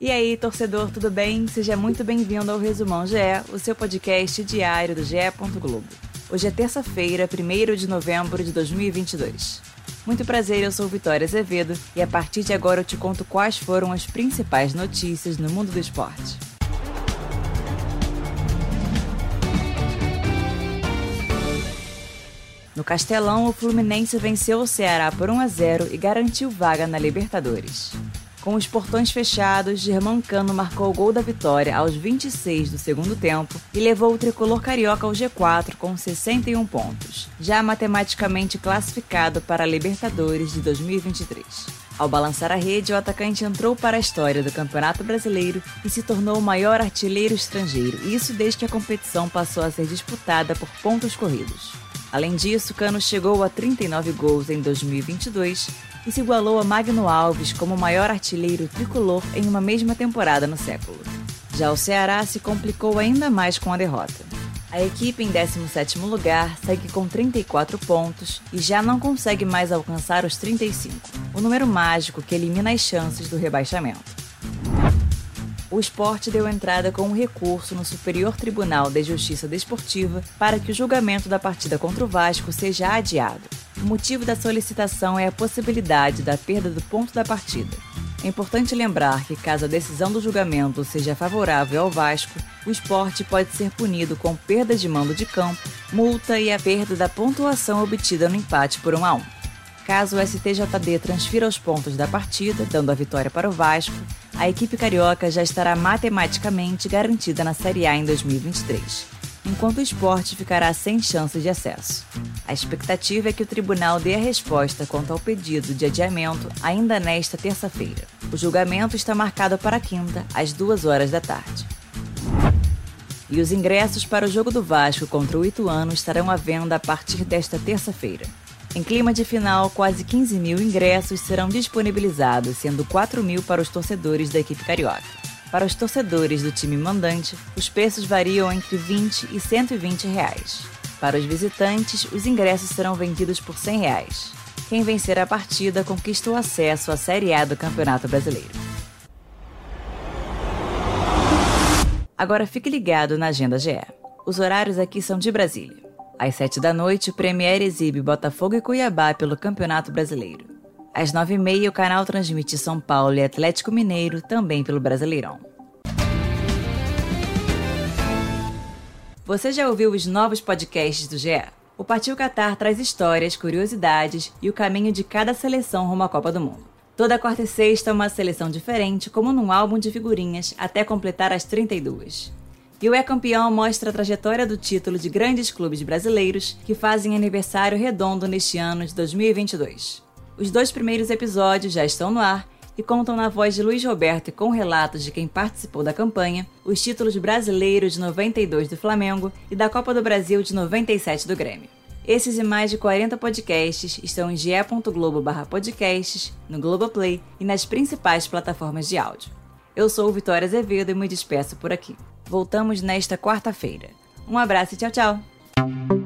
E aí, torcedor, tudo bem? Seja muito bem-vindo ao Resumão GE, o seu podcast diário do GE. Globo. Hoje é terça-feira, 1 de novembro de 2022. Muito prazer, eu sou Vitória Azevedo e a partir de agora eu te conto quais foram as principais notícias no mundo do esporte. No Castelão, o Fluminense venceu o Ceará por 1 a 0 e garantiu vaga na Libertadores. Com os portões fechados, Germancano marcou o gol da vitória aos 26 do segundo tempo e levou o tricolor carioca ao G4 com 61 pontos, já matematicamente classificado para a Libertadores de 2023. Ao balançar a rede, o atacante entrou para a história do Campeonato Brasileiro e se tornou o maior artilheiro estrangeiro, isso desde que a competição passou a ser disputada por pontos corridos. Além disso, Cano chegou a 39 gols em 2022 e se igualou a Magno Alves como o maior artilheiro tricolor em uma mesma temporada no século. Já o Ceará se complicou ainda mais com a derrota. A equipe em 17º lugar segue com 34 pontos e já não consegue mais alcançar os 35, o número mágico que elimina as chances do rebaixamento o esporte deu entrada com um recurso no Superior Tribunal de Justiça Desportiva para que o julgamento da partida contra o Vasco seja adiado. O motivo da solicitação é a possibilidade da perda do ponto da partida. É importante lembrar que, caso a decisão do julgamento seja favorável ao Vasco, o esporte pode ser punido com perda de mando de campo, multa e a perda da pontuação obtida no empate por 1 a 1. Caso o STJD transfira os pontos da partida, dando a vitória para o Vasco, a equipe carioca já estará matematicamente garantida na Série A em 2023, enquanto o esporte ficará sem chance de acesso. A expectativa é que o tribunal dê a resposta quanto ao pedido de adiamento ainda nesta terça-feira. O julgamento está marcado para quinta, às duas horas da tarde. E os ingressos para o jogo do Vasco contra o Ituano estarão à venda a partir desta terça-feira. Em clima de final, quase 15 mil ingressos serão disponibilizados, sendo 4 mil para os torcedores da equipe carioca. Para os torcedores do time mandante, os preços variam entre 20 e 120 reais. Para os visitantes, os ingressos serão vendidos por 100 reais. Quem vencer a partida conquista o acesso à Série A do Campeonato Brasileiro. Agora fique ligado na Agenda GE. Os horários aqui são de Brasília. Às sete da noite, o Premier exibe Botafogo e Cuiabá pelo Campeonato Brasileiro. Às nove e meia, o canal transmite São Paulo e Atlético Mineiro, também pelo Brasileirão. Você já ouviu os novos podcasts do GE? O Partiu Qatar traz histórias, curiosidades e o caminho de cada seleção rumo à Copa do Mundo. Toda quarta e sexta, uma seleção diferente, como num álbum de figurinhas, até completar as 32. E o É Campeão mostra a trajetória do título de grandes clubes brasileiros que fazem aniversário redondo neste ano de 2022. Os dois primeiros episódios já estão no ar e contam na voz de Luiz Roberto e com relatos de quem participou da campanha os títulos brasileiros de 92 do Flamengo e da Copa do Brasil de 97 do Grêmio. Esses e mais de 40 podcasts estão em ge.globo/podcasts, no Globoplay e nas principais plataformas de áudio. Eu sou Vitória Azevedo e me despeço por aqui. Voltamos nesta quarta-feira. Um abraço e tchau, tchau!